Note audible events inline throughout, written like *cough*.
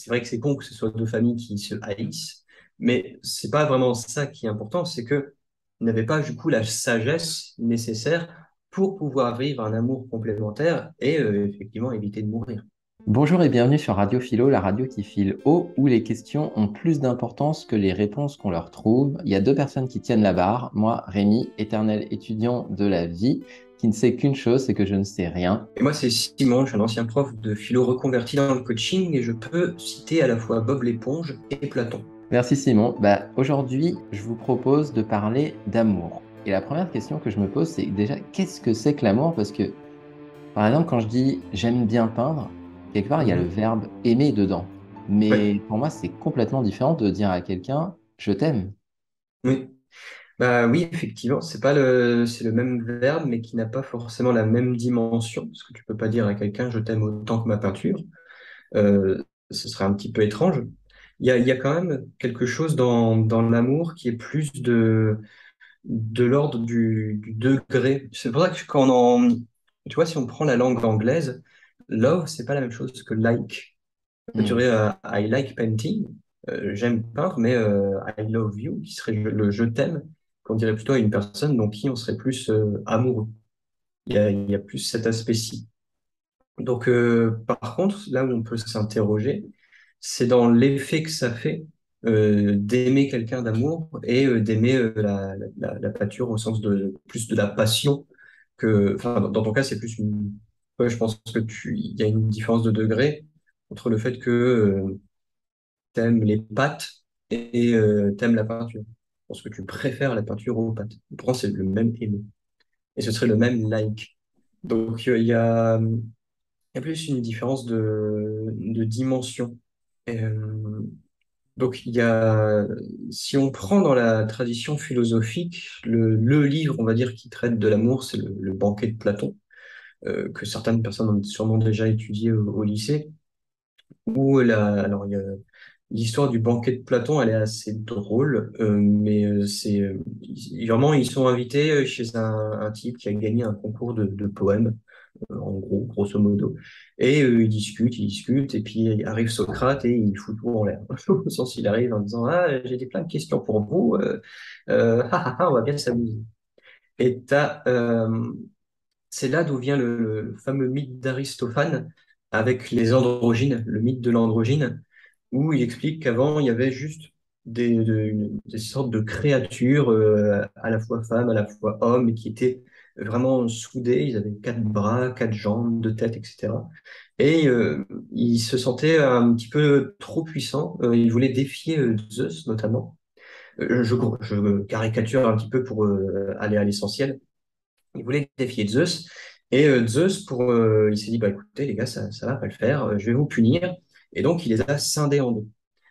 c'est vrai que c'est con que ce soit deux familles qui se haïssent, mais c'est pas vraiment ça qui est important, c'est que n'avaient pas du coup la sagesse nécessaire pour pouvoir vivre un amour complémentaire et euh, effectivement éviter de mourir. Bonjour et bienvenue sur Radio Philo, la radio qui file haut, où les questions ont plus d'importance que les réponses qu'on leur trouve. Il y a deux personnes qui tiennent la barre, moi, Rémi, éternel étudiant de la vie, qui ne sait qu'une chose, c'est que je ne sais rien. Et moi, c'est Simon, je suis un ancien prof de philo reconverti dans le coaching et je peux citer à la fois Bob l'éponge et Platon. Merci Simon. Bah, Aujourd'hui, je vous propose de parler d'amour. Et la première question que je me pose, c'est déjà, qu'est-ce que c'est que l'amour? Parce que, par exemple, quand je dis j'aime bien peindre, quelque part, il y a le mhm. verbe aimer dedans. Mais pour moi, c'est complètement différent de dire à quelqu'un je t'aime. Oui. Bah oui, effectivement, c'est pas le, c'est le même verbe, mais qui n'a pas forcément la même dimension, parce que tu peux pas dire à quelqu'un je t'aime autant que ma peinture. Euh, ce serait un petit peu étrange il y a, y a, quand même quelque chose dans, dans l'amour qui est plus de, de l'ordre du, du, degré. C'est pour ça que quand on, tu vois, si on prend la langue anglaise, love, c'est pas la même chose que like. Tu dirais euh, I like painting, euh, j'aime peindre, mais euh, I love you, qui serait le je t'aime, qu'on dirait plutôt à une personne dont qui on serait plus amoureux. Il y a, plus cet aspect-ci. Donc, par contre, là où on peut s'interroger, c'est dans l'effet que ça fait euh, d'aimer quelqu'un d'amour et euh, d'aimer euh, la, la, pâture au sens de plus de la passion que, enfin, dans ton cas, c'est plus une, je pense que tu, il y a une différence de degré entre le fait que euh, t'aimes les pâtes et euh, t'aimes la peinture. Je pense que tu préfères la peinture aux pâtes. Pour c'est le même aimer. Et ce serait le même like. Donc, il y a, il y a plus une différence de, dimension. Euh, donc, il y a, si on prend dans la tradition philosophique, le, le livre, on va dire, qui traite de l'amour, c'est le, banquet de Platon, euh, que certaines personnes ont sûrement déjà étudié au, lycée. Où la, alors, il y a l'histoire du banquet de Platon, elle est assez drôle, euh, mais c'est vraiment, ils sont invités chez un, type qui a gagné un concours de, poèmes en gros, grosso modo. Et euh, ils discutent, ils discutent, et puis arrive Socrate et il fout tout en l'air. *laughs* Au sens, il arrive en disant Ah, j'ai des plein de questions pour vous, euh, euh, on va bien s'amuser. Et euh, c'est là d'où vient le, fameux mythe d'Aristophane avec les androgynes, le mythe de l'androgyne, où il explique qu'avant, il y avait juste des, sortes de créatures, euh, à la fois femmes, à la fois hommes, qui étaient vraiment soudés, ils avaient quatre bras, quatre jambes, deux têtes, etc. Et euh, ils se sentaient un petit peu trop puissants, euh, ils voulaient défier euh, Zeus notamment. Euh, je, caricature un petit peu pour aller à l'essentiel. Ils voulaient défier Zeus, et Zeus, pour, il s'est dit, bah écoutez les gars, ça, ça va pas le faire, je vais vous punir. Et donc il les a scindés en deux.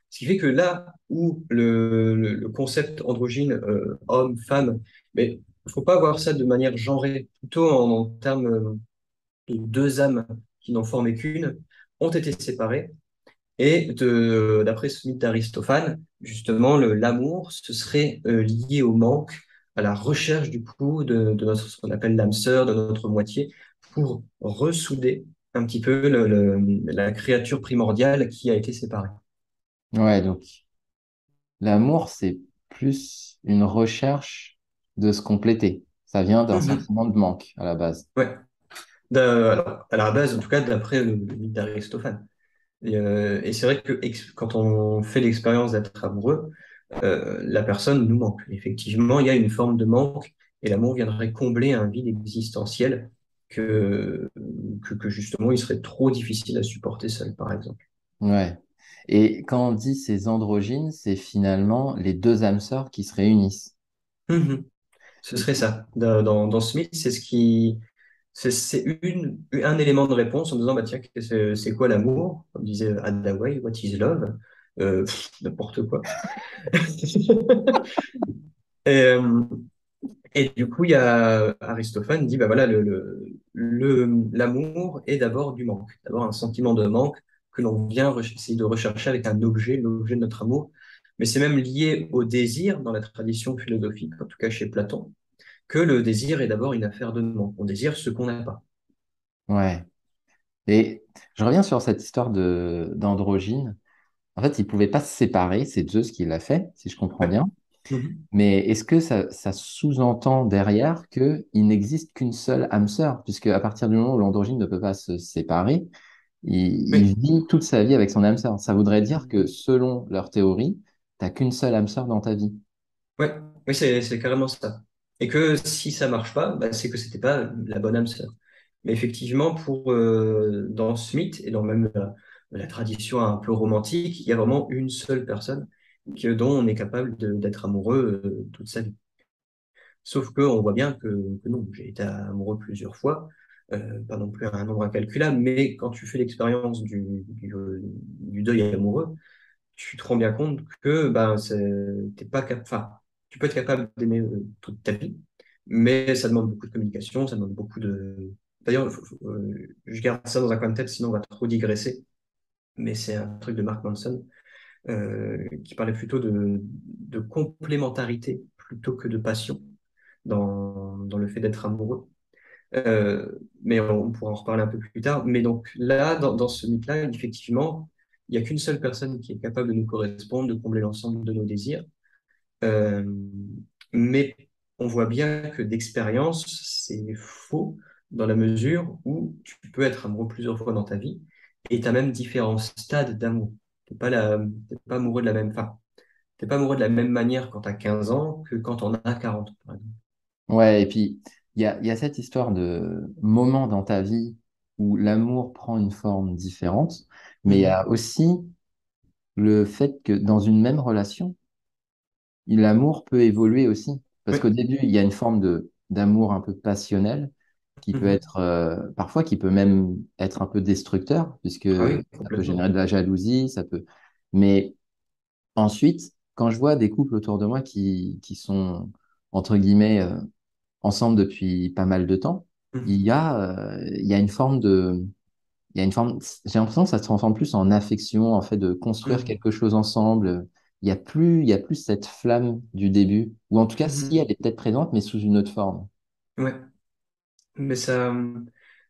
Ce qui fait que là où le, concept androgyne homme-femme, mais il faut pas voir ça de manière genrée, plutôt en, termes euh, de deux âmes qui n'en formaient qu'une, ont été séparées. Et d'après ce mythe d'Aristophane, justement, l'amour, ce serait euh, lié au manque, à la recherche du coup de, de notre, ce qu'on appelle l'âme sœur, de notre moitié, pour ressouder un petit peu le, la créature primordiale qui a été séparée. Ouais, donc l'amour, c'est plus une recherche de se compléter. Ça vient d'un mhm. sentiment de manque à la base. Ouais. Alors, à la base, en tout cas, d'après le mythe d'Aristophane. Et, euh, et c'est vrai que quand on fait l'expérience d'être amoureux, euh, la personne nous manque. Effectivement, il y a une forme de manque et l'amour viendrait combler un vide existentiel que, que, que, justement il serait trop difficile à supporter seul, par exemple. Ouais. Et quand on dit ces androgynes, c'est finalement les deux âmes sœurs qui se réunissent. Mhm. Ce serait ça. Dans, dans Smith, c'est ce qui, c'est une, un élément de réponse en disant, bah tiens, c'est quoi l'amour? Comme disait Hathaway, what is love? Euh, n'importe quoi. *laughs* et, euh, et, du coup, il y a Aristophane dit, bah voilà, le, le, l'amour est d'abord du manque, d'abord un sentiment de manque que l'on vient essayer de rechercher avec un objet, l'objet de notre amour mais c'est même lié au désir dans la tradition philosophique, en tout cas chez Platon, que le désir est d'abord une affaire de manque. On désire ce qu'on n'a pas. Ouais. Et je reviens sur cette histoire de d'androgyne. En fait, ils ne pouvaient pas se séparer, c'est Zeus qui l'a fait, si je comprends Ouais. Mhm. Mais est-ce que ça, ça sous-entend derrière qu'il n'existe qu'une seule âme sœur, puisque à partir du moment où l'androgyne ne peut pas se séparer, il, vit toute sa vie avec son âme sœur. Ça voudrait dire que selon leur théorie, tu n'as qu'une seule âme sœur dans ta vie. Oui, c'est c'est carrément ça. Et que si ça marche pas, bah, c'est que c'était pas la bonne âme sœur. Mais effectivement, pour euh, dans ce mythe et dans même la, la tradition un peu romantique, il y a vraiment une seule personne dont on est capable d'être amoureux euh, toute sa vie. Sauf que on voit bien que, non, j'ai été amoureux plusieurs fois, euh, pas non plus un nombre incalculable, mais quand tu fais l'expérience du, deuil amoureux, tu te rends bien compte que ben, t'es pas tu peux être capable d'aimer euh, toute ta vie, mais ça demande beaucoup de communication, ça demande beaucoup de... D'ailleurs, je garde ça dans un coin de tête, sinon on va trop digresser, mais c'est un truc de Mark Manson qui parlait plutôt de, complémentarité plutôt que de passion dans, le fait d'être amoureux. Euh, mais on pourra en reparler un peu plus tard. Mais donc là, dans, dans ce mythe-là, effectivement, il n'y a qu'une seule personne qui est capable de nous correspondre, de combler l'ensemble de nos désirs. Euh, mais on voit bien que d'expérience, c'est faux dans la mesure où tu peux être amoureux plusieurs fois dans ta vie et tu as même différents stades d'amour. Tu n'es pas, la, t'es pas amoureux de la même, enfin, t'es pas amoureux de la même manière quand tu as 15 ans que quand on a 40, par exemple. Ouais, et puis il y a, y a cette histoire de moment dans ta vie où l'amour prend une forme différente, mais il y a Mhm. aussi le fait que dans une même relation, l'amour peut évoluer aussi. Parce Oui. qu'au début, il y a une forme de d'amour un peu passionnel qui peut Mhm. être euh, parfois qui peut même être un peu destructeur, puisque Ah oui, ça peut générer de la jalousie, ça peut. Mais ensuite, quand je vois des couples autour de moi qui, qui sont entre guillemets euh, ensemble depuis pas mal de temps, il y a, euh, il y a une forme de, il y a une forme, j'ai l'impression que ça se transforme plus en affection, en fait, de construire Mhm. quelque chose ensemble. Il y a plus, il y a plus cette flamme du début, ou en tout cas, si elle est peut-être présente, mais sous une autre forme. Ouais. Mais ça,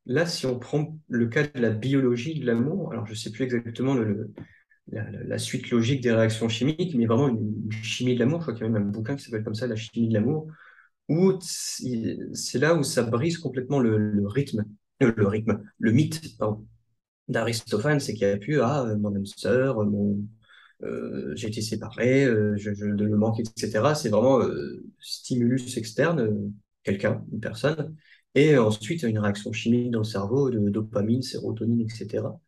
là, si on prend le cas de la biologie de l'amour, alors je sais plus exactement le, la, suite logique des réactions chimiques, mais vraiment une, chimie de l'amour, je crois qu'il y a même un bouquin qui s'appelle comme ça, La chimie de l'amour, où c'est là où ça brise complètement le, rythme, euh, le rythme, le mythe, d'Aristophane, c'est qu'il y a plus, ah, euh, mon âme sœur, mon, euh, j'ai été séparé, je, le manque, etc. C'est vraiment stimulus externe, quelqu'un, une personne, et euh, ensuite une réaction chimique dans le cerveau de dopamine, sérotonine, etc.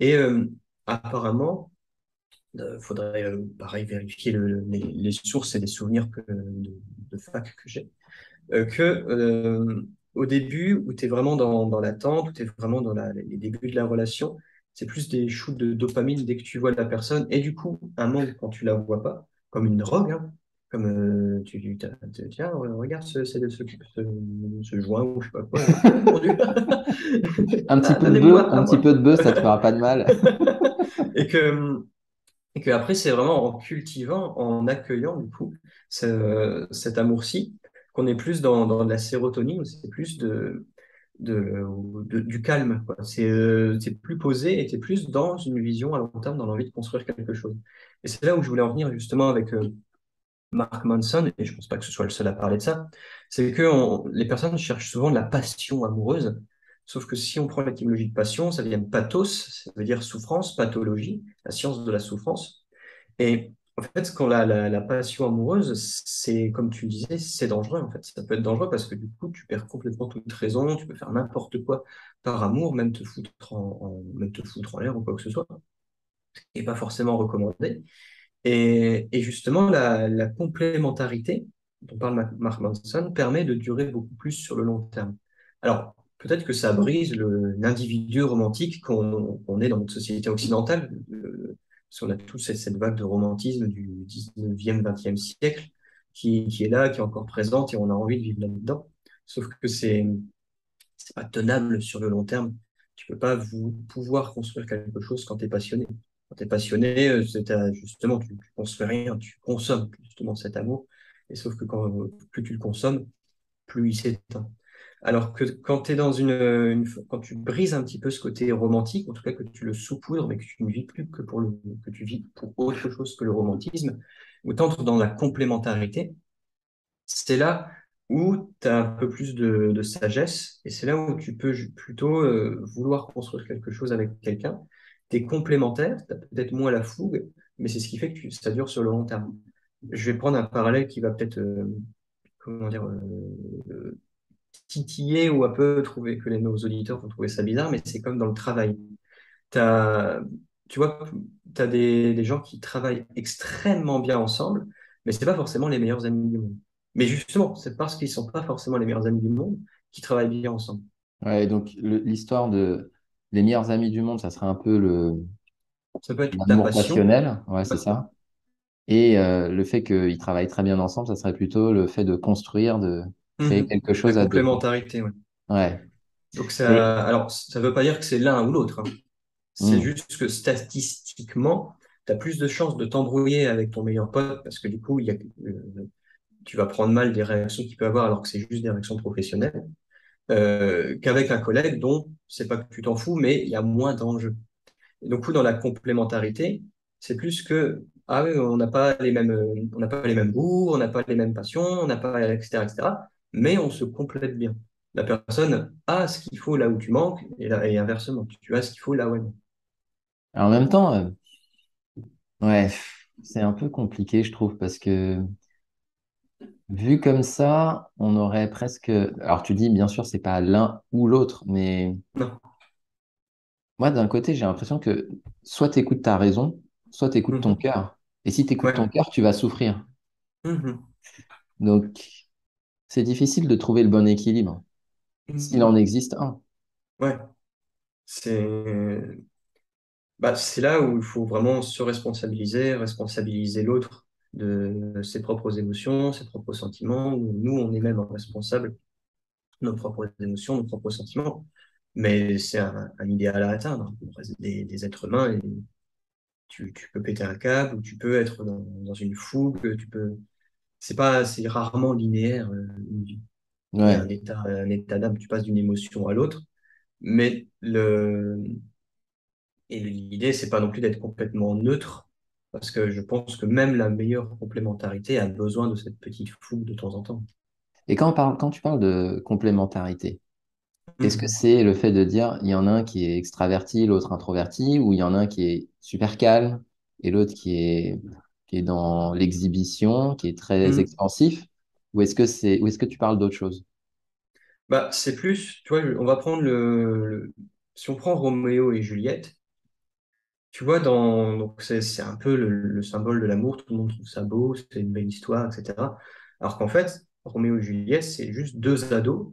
Et euh, apparemment, il faudrait euh, pareil vérifier le- les, sources et les souvenirs de, fac que j'ai, que au début, où tu es vraiment dans, l'attente, où tu es vraiment dans les débuts de la relation, c'est plus des shoots de dopamine dès que tu vois la personne, et du coup, un manque quand tu la vois pas, comme une drogue, hein, comme euh, tu tu- tiens, regarde ce, ce, ce, ce- joint ou je sais pas quoi, *laughs* Un petit Ah, peu de bœuf, un petit peu de bœuf, ça te fera pas de mal. *laughs* Et que, et que après, c'est vraiment en cultivant, en accueillant, du coup, ce- cet amour-ci, qu'on est plus dans, dans de la sérotonine, c'est plus de, de, de- du calme. C'est euh, c'est plus posé et c'est plus dans une vision à long terme, dans l'envie de construire quelque chose. Et c'est là où je voulais en venir justement avec euh, Mark Manson, et je pense pas que ce soit le seul à parler de ça, c'est que les personnes cherchent souvent la passion amoureuse, sauf que si on prend l'étymologie de passion, ça vient de pathos, ça veut dire souffrance, pathologie, la science de la souffrance. Et en fait, quand la, la, la passion amoureuse, c'est, comme tu disais, c'est dangereux, en fait. Ça peut être dangereux parce que du coup, tu perds complètement toute raison, tu peux faire n'importe quoi par amour, même te foutre en, en- en l'air ou quoi que ce soit, et pas forcément recommandé. Et, justement, la, complémentarité dont parle Ma- Mark Manson permet de durer beaucoup plus sur le long terme. Alors, peut-être que ça brise l'individu romantique qu'on est dans notre société occidentale, euh, parce qu'on a tous cette, vague de romantisme du 19e, 20e siècle qui, est là, qui est encore présente, et on a envie de vivre là-dedans. Sauf que c'est pas tenable sur le long terme. Tu peux pas vous, pouvoir construire quelque chose quand tu es passionné. Quand tu es passionné, euh, justement, tu, tu construis rien, tu consommes justement cet amour. Et sauf que quand plus tu le consommes, plus il s'éteint. Alors que quand tu dans une, quand tu brises un petit peu ce côté romantique, en tout cas que tu le saupoudres, mais que tu ne vis plus que pour le, que tu vis pour autre chose que le romantisme, ou tu entres dans la complémentarité, c'est là où tu as un peu plus de, de sagesse et c'est là où tu peux plutôt euh, vouloir construire quelque chose avec quelqu'un. Tu es complémentaire, tu as peut-être moins la fougue, mais c'est ce qui fait que ça dure sur le long terme. Je vais prendre un parallèle qui va peut-être, euh, dire, euh, titiller ou un peu trouver que les, nos auditeurs vont trouver ça bizarre, mais c'est comme dans le travail. T'as, tu vois, tu as des, gens qui travaillent extrêmement bien ensemble, mais c'est pas forcément les meilleurs amis du monde. Mais justement, c'est parce qu'ils sont pas forcément les meilleurs amis du monde qu'ils travaillent bien ensemble. Ouais, donc l'histoire de les meilleurs amis du monde, ça serait un peu le Ça peut être ta l'amour passion, passionnel, ouais, c'est ça. Et euh, le fait qu'ils travaillent très bien ensemble, ça serait plutôt le fait de construire, de créer mhm, quelque la chose à deux. complémentarité, ouais. Ouais. Donc ça, alors, ça veut pas dire que c'est l'un ou l'autre, hein. C'est hmm, juste que statistiquement, tu as plus de chances de t'embrouiller avec ton meilleur pote parce que du coup, il y a, euh, tu vas prendre mal des réactions qu'il peut avoir alors que c'est juste des réactions professionnelles, euh, qu'avec un collègue dont c'est pas que tu t'en fous, mais il y a moins d'enjeux. Et donc, dans la complémentarité, c'est plus que, ah oui, on n'a pas les mêmes, on n'a pas les mêmes goûts, on n'a pas les mêmes passions, on n'a pas, etc., etc., mais on se complète bien. La personne a ce qu'il faut là où tu manques, et, là- et inversement, tu as ce qu'il faut là où elle manque. en même temps, euh, ouais, c'est un peu compliqué, je trouve, parce que vu comme ça, on aurait presque. Alors tu dis, bien sûr, c'est pas l'un ou l'autre, mais Non. moi, d'un côté, j'ai l'impression que soit tu écoutes ta raison, soit tu écoutes ton Mhm. cœur. Et si tu écoutes ton cœur, tu vas souffrir. Mhm. Donc, c'est difficile de trouver le bon équilibre, s'il en Mhm. existe un. Ouais. C'est bah, c'est là où il faut vraiment se responsabiliser, responsabiliser l'autre de ses propres émotions, ses propres sentiments. où Nous, on est même responsable de nos propres émotions, nos propres sentiments. Mais c'est un, un idéal à atteindre. On reste des, des êtres humains et tu, tu peux péter un câble ou tu peux être dans, dans une fougue. Tu peux. C'est pas, c'est rarement linéaire, euh, une vie. Un état, un état d'âme. Tu passes d'une émotion à l'autre. Mais le, Et l'idée, c'est pas non plus d'être complètement neutre, parce que je pense que même la meilleure complémentarité a besoin de cette petite fougue de temps en temps. Et quand on parle, quand tu parles de complémentarité, est-ce que Mhm. c'est le fait de dire il y en a un qui est extraverti, l'autre introverti, ou il y en a un qui est super calme et l'autre qui est, qui est dans l'exhibition, qui est très Mhm. expansif, ou est-ce que c'est, ou est-ce que tu parles d'autre chose? Bah, c'est plus, tu vois, on va prendre le, le- si on prend Roméo et Juliette, tu vois, donc c'est, un peu le, le symbole de l'amour, tout le monde trouve ça beau, c'est une belle histoire, etc. Alors qu'en fait, Roméo et Juliette, c'est juste deux ados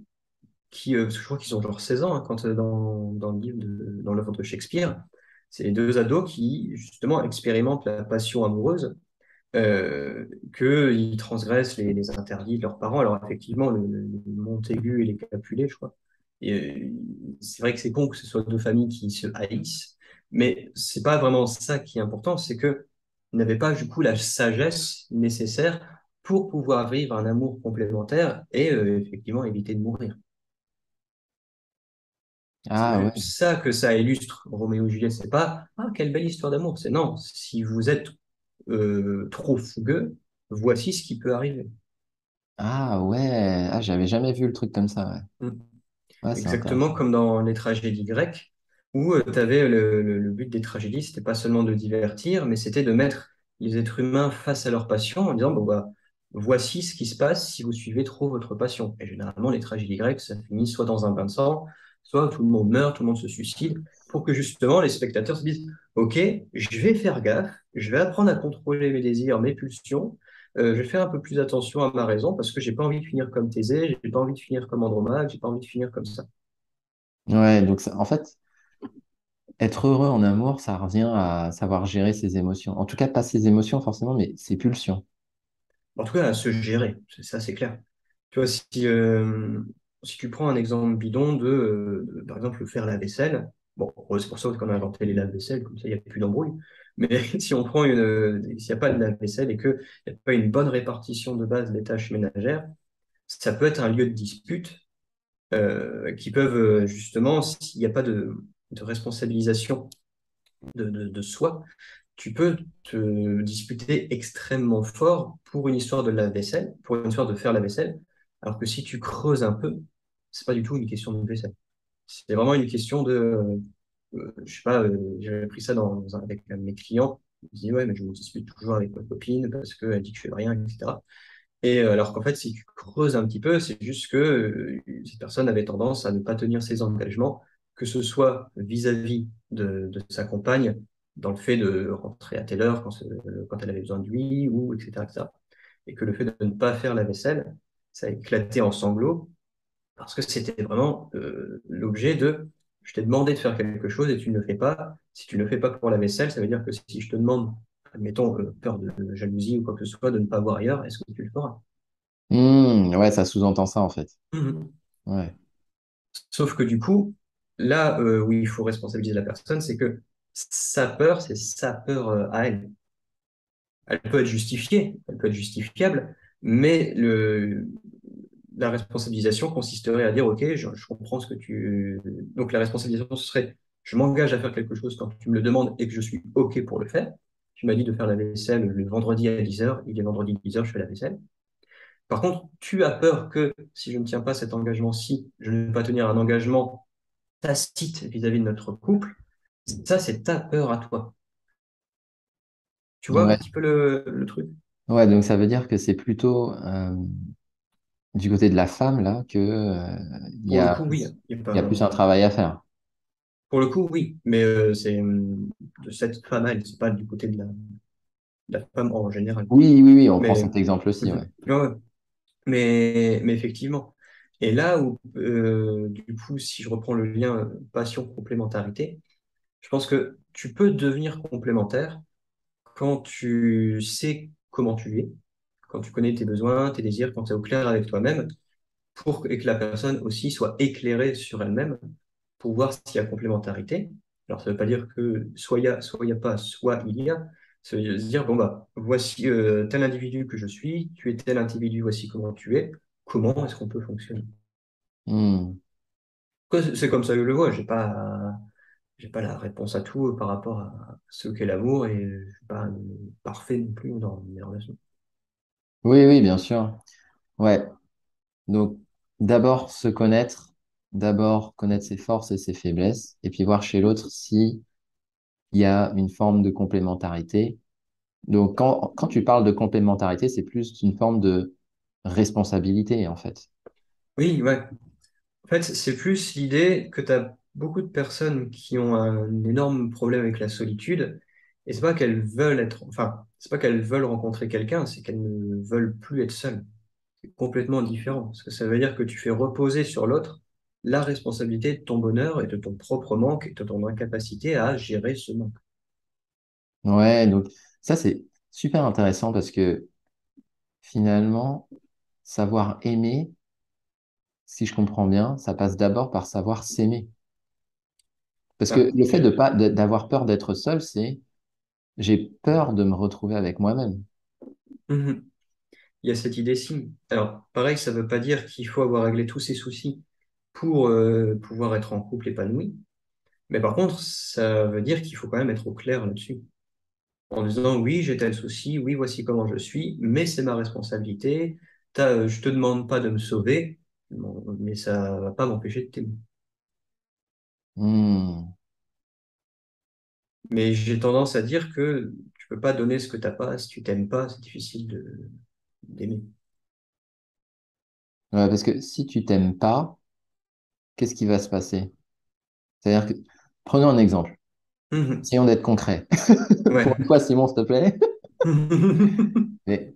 qui, euh, je crois qu'ils ont genre 16 ans hein, quand, euh, dans, dans le livre dans l'œuvre de Shakespeare, c'est les deux ados qui, justement, expérimentent la passion amoureuse, euh, qu'ils transgressent les, interdits de leurs parents. Alors, effectivement, le, le Montaigu et les Capulet, je crois. Et, c'est vrai que c'est con que ce soit deux familles qui se haïssent, mais c'est pas vraiment ça qui est important, c'est que ils n'avaient pas, du coup, la sagesse nécessaire pour pouvoir vivre un amour complémentaire et, euh, effectivement, éviter de mourir. Ah ouais. C'est ça que ça illustre Roméo et Juliette. C'est pas ah quelle belle histoire d'amour. C'est non. Si vous êtes euh, trop fougueux, voici ce qui peut arriver. Ah ouais. Ah, j'avais jamais vu le truc comme ça. Ouais, Mm. Ouais, c'est Exactement comme dans les tragédies grecques, où tu avais le, but des tragédies, c'était pas seulement de divertir, mais c'était de mettre les êtres humains face à leur passion en disant bon bah voici ce qui se passe si vous suivez trop votre passion. Et généralement les tragédies grecques, ça finit soit dans un bain de sang, soit tout le monde meurt, tout le monde se suicide, pour que justement les spectateurs se disent ok, je vais faire gaffe, je vais apprendre à contrôler mes désirs, mes pulsions. euh, je vais faire un peu plus attention à ma raison parce que j'ai pas envie de finir comme Thésée, j'ai pas envie de finir comme Andromaque, j'ai pas envie de finir comme ça. Ouais, donc en fait, être heureux en amour, ça revient à savoir gérer ses émotions. En tout cas, pas ses émotions forcément, mais ses pulsions. En tout cas, à se gérer, ça c'est clair. Tu vois, si, euh, si tu prends un exemple bidon de, euh, par exemple, faire la vaisselle, bon, c'est pour ça qu'on a inventé les lave-vaisselle, comme ça il n'y a plus d'embrouille. Mais *laughs* si on prend une, euh, s'il n'y a pas de lave-vaisselle et qu'il n'y a pas une bonne répartition de base des tâches ménagères, ça peut être un lieu de dispute qui peuvent justement, s'il n'y a pas de, de responsabilisation de, de, soi, tu peux te disputer extrêmement fort pour une histoire de la vaisselle, pour une histoire de faire la vaisselle, alors que si tu creuses un peu, c'est pas du tout une question de vaisselle. C'est vraiment une question de, euh, je sais pas, euh, j'avais pris ça dans, avec un de mes clients. Il me ouais, mais je me dispute toujours avec ma copine parce qu'elle dit que je fais rien, etc. Et euh, alors qu'en fait, si tu creuses un petit peu, c'est juste que euh, cette personne avait tendance à ne pas tenir ses engagements, que ce soit vis-à-vis de, de sa compagne, dans le fait de rentrer à telle heure quand, ce- quand elle avait besoin de lui, ou etc., etc. Et que le fait de ne pas faire la vaisselle, ça a éclaté en sanglots, parce que c'était vraiment euh, l'objet de je t'ai demandé de faire quelque chose et tu ne le fais pas. Si tu ne le fais pas pour la vaisselle, ça veut dire que si je te demande, admettons, euh, peur de jalousie ou quoi que ce soit, de ne pas voir ailleurs, est-ce que tu le feras? Hmm, ouais, ça sous-entend ça en fait. Mhm. Ouais. Sauf que du coup, là euh, où il faut responsabiliser la personne, c'est que sa peur, c'est sa peur euh, à elle. Elle peut être justifiée, elle peut être justifiable, mais la responsabilisation consisterait à dire, OK, je, je comprends ce que tu... Donc la responsabilisation, ce serait, je m'engage à faire quelque chose quand tu me le demandes et que je suis OK pour le faire. Tu m'as dit de faire la vaisselle le vendredi à 10h, il est vendredi 10h, je fais la vaisselle. Par contre, tu as peur que si je ne tiens pas cet engagement-ci, je ne vais pas tenir un engagement tacite vis-à-vis de notre couple. Ça, c'est ta peur à toi. Tu vois un petit peu le, le truc? Ouais, donc ça veut dire que c'est plutôt euh, du côté de la femme là que euh, il y a coup, oui. Il y a il y pas... a plus un travail à faire. Pour le coup, oui. Mais euh, c'est de cette femme, elle, c'est pas du côté de la, de la femme en général. Oui, oui, oui, on prend cet exemple aussi. Ouais, ouais. mais, mais effectivement. Et là où, euh, du coup, si je reprends le lien euh, passion-complémentarité, je pense que tu peux devenir complémentaire quand tu sais comment tu es, quand tu connais tes besoins, tes désirs, quand tu es au clair avec toi-même, pour et que la personne aussi soit éclairée sur elle-même, pour voir s'il y a complémentarité. Alors, ça ne veut pas dire que soit il y a, soit il n'y a pas, soit il y a. Ça veut dire, bon, bah, voici euh, tel individu que je suis, tu es tel individu, voici comment tu es, comment est-ce qu'on peut fonctionner? Hmm. C'est comme ça que je le vois, j'ai pas, j'ai pas la réponse à tout euh, par rapport à ce qu'est l'amour et je suis pas parfait non plus dans mes relations. Oui, oui, bien sûr. Ouais. Donc, d'abord se connaître, d'abord connaître ses forces et ses faiblesses, et puis voir chez l'autre si il y a une forme de complémentarité. Donc, quand, quand tu parles de complémentarité, c'est plus une forme de responsabilité, en fait. Oui, ouais. En fait, c'est plus l'idée que tu as beaucoup de personnes qui ont un énorme problème avec la solitude, et c'est pas qu'elles veulent être, enfin, c'est pas qu'elles veulent rencontrer quelqu'un, c'est qu'elles ne veulent plus être seules. C'est complètement différent, parce que ça veut dire que tu fais reposer sur l'autre la responsabilité de ton bonheur et de ton propre manque et de ton incapacité à gérer ce manque. Ouais, donc ça, c'est super intéressant parce que finalement, savoir aimer, si je comprends bien, ça passe d'abord par savoir s'aimer. Parce que le fait de d'avoir peur d'être seul, c'est j'ai peur de me retrouver avec moi-même. Mhm. Il y a cette idée-ci. Alors, pareil, ça veut pas dire qu'il faut avoir réglé tous ses soucis pour euh, pouvoir être en couple épanoui. Mais par contre, ça veut dire qu'il faut quand même être au clair là-dessus. En disant, oui, j'ai tel souci, oui, voici comment je suis, mais c'est ma responsabilité. Euh, je te demande pas de me sauver, mais ça va pas m'empêcher de t'aimer. Hmm. Mais j'ai tendance à dire que tu peux pas donner ce que t'as pas. Si tu t'aimes pas, c'est difficile de d'aimer. Ouais, parce que si tu t'aimes pas, qu'est-ce qui va se passer? C'est-à-dire que, prenons un exemple. Mhm. Essayons d'être concret. Pour Ouais. *laughs* une fois, Simon, s'il te plaît? *laughs* Mais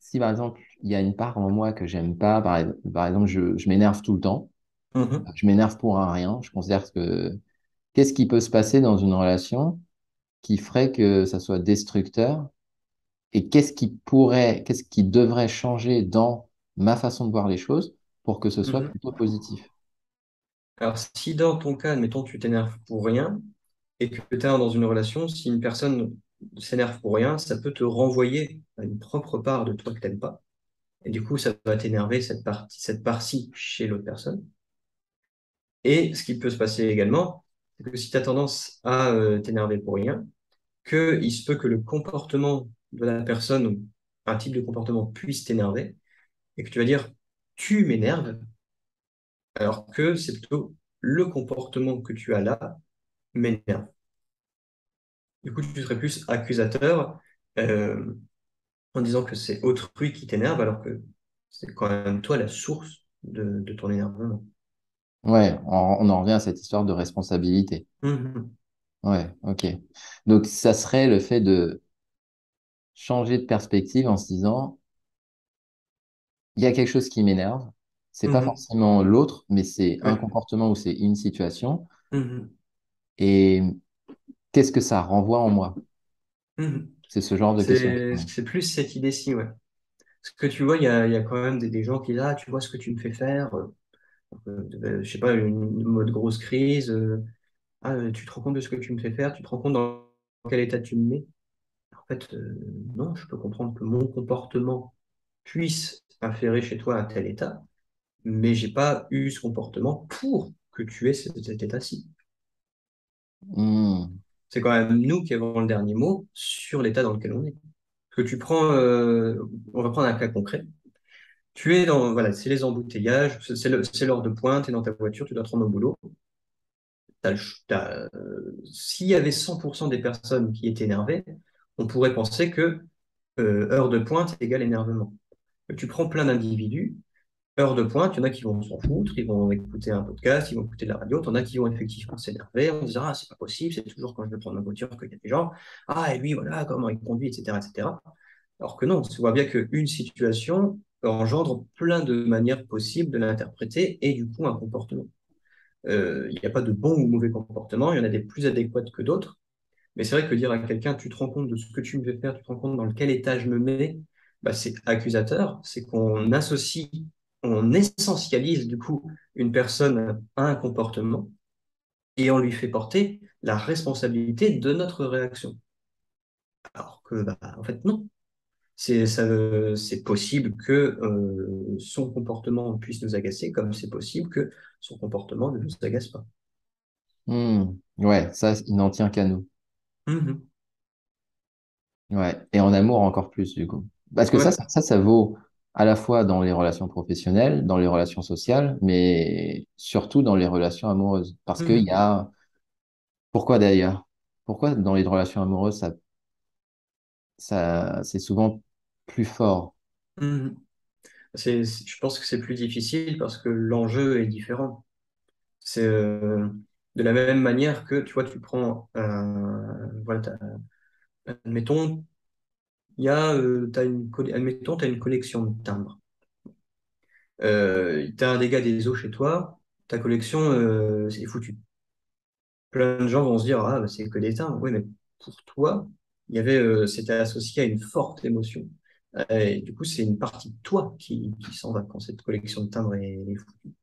si par exemple, il y a une part en moi que j'aime pas, par, par exemple, je, je m'énerve tout le temps, Mhm. je m'énerve pour un rien, je considère que qu'est-ce qui peut se passer dans une relation qui ferait que ça soit destructeur? Et qu'est-ce qui pourrait, qu'est-ce qui devrait changer dans ma façon de voir les choses pour que ce soit Mhm. plutôt positif? Alors, si dans ton cas, admettons, tu t'énerves pour rien et que tu es dans une relation, si une personne s'énerve pour rien, ça peut te renvoyer à une propre part de toi que t'aimes pas. Et du coup, ça va t'énerver cette partie, cette partie chez l'autre personne. Et ce qui peut se passer également, c'est que si tu as tendance à euh, t'énerver pour rien, qu'il se peut que le comportement de la personne, un type de comportement puisse t'énerver, et que tu vas dire tu m'énerves, alors que c'est plutôt le comportement que tu as là m'énerve. Du coup, tu serais plus accusateur euh, en disant que c'est autrui qui t'énerve, alors que c'est quand même toi la source de, de ton énervement. Ouais, on, on en revient à cette histoire de responsabilité. Mhm. Ouais, ok. Donc, ça serait le fait de changer de perspective en se disant, il y a quelque chose qui m'énerve. C'est pas Mhm. forcément l'autre, mais c'est un comportement ou c'est une situation. Mhm. Et qu'est-ce que ça renvoie en moi? C'est ce genre de. C'est, plus cette idée-ci, ouais. Parce que tu vois, il y a, il y a quand même des, des gens qui disent, ah, tu vois ce que tu me fais faire, euh, euh, je sais pas, une, une mode grosse crise, euh, ah, euh, tu te rends compte de ce que tu me fais faire, tu te rends compte dans quel état tu me mets. En fait, euh, non, je peux comprendre que mon comportement puisse inférer chez toi un tel état, mais j'ai pas eu ce comportement pour que tu aies cet, cet état-ci. Hmm. C'est quand même nous qui avons le dernier mot sur l'état dans lequel on est. Que tu prends, euh, on va prendre un cas concret. Tu es dans, voilà, c'est les embouteillages, c'est l'heure de pointe, tu es dans ta voiture, tu dois te rendre au boulot. Euh, s'il y avait 100% des personnes qui étaient énervées, on pourrait penser que euh, heure de pointe égale énervement. Tu prends plein d'individus, heure de pointe, il y en a qui vont s'en foutre, ils vont écouter un podcast, ils vont écouter de la radio, t'en as qui vont effectivement s'énerver, se dira, ah, c'est pas possible, c'est toujours quand je vais prendre ma voiture qu'il y a des gens, ah, et lui, voilà, comment il conduit, etc., etc. Alors que non, on voit bien qu'une situation engendre plein de manières possibles de l'interpréter et du coup un comportement. Euh, Il n'y a pas de bon ou mauvais comportement, il y en a des plus adéquats que d'autres. Mais c'est vrai que dire à quelqu'un, tu te rends compte de ce que tu me fais faire, tu te rends compte dans quel état je me mets, bah, c'est accusateur, c'est qu'on associe, on essentialise du coup une personne à un comportement et on lui fait porter la responsabilité de notre réaction. Alors que, bah, en fait, non. C'est possible que euh, son comportement puisse nous agacer, comme c'est possible que son comportement ne nous agace pas. Hmm. Ouais, ça, il n'en tient qu'à nous. Mhm. Ouais. Et en amour encore plus, du coup. Parce que ça, ça, ça vaut à la fois dans les relations professionnelles, dans les relations sociales, mais surtout dans les relations amoureuses. Parce qu'il y a... Pourquoi d'ailleurs? Pourquoi dans les relations amoureuses, ça, ça, c'est souvent plus fort? Mhm. C'est, je pense que c'est plus difficile parce que l'enjeu est différent. C'est euh, de la même manière que, tu vois, tu prends un, voilà, admettons, il y a, euh, une, admettons, t'as une collection de timbres. Euh, t'as un dégât des eaux chez toi, ta collection, euh, c'est foutu. Plein de gens vont se dire, ah, bah, c'est que des timbres. Oui, mais pour toi, il y avait, euh, c'était associé à une forte émotion. Euh, du coup, c'est une partie de toi qui, s'en va quand cette collection de timbres est, est foutue.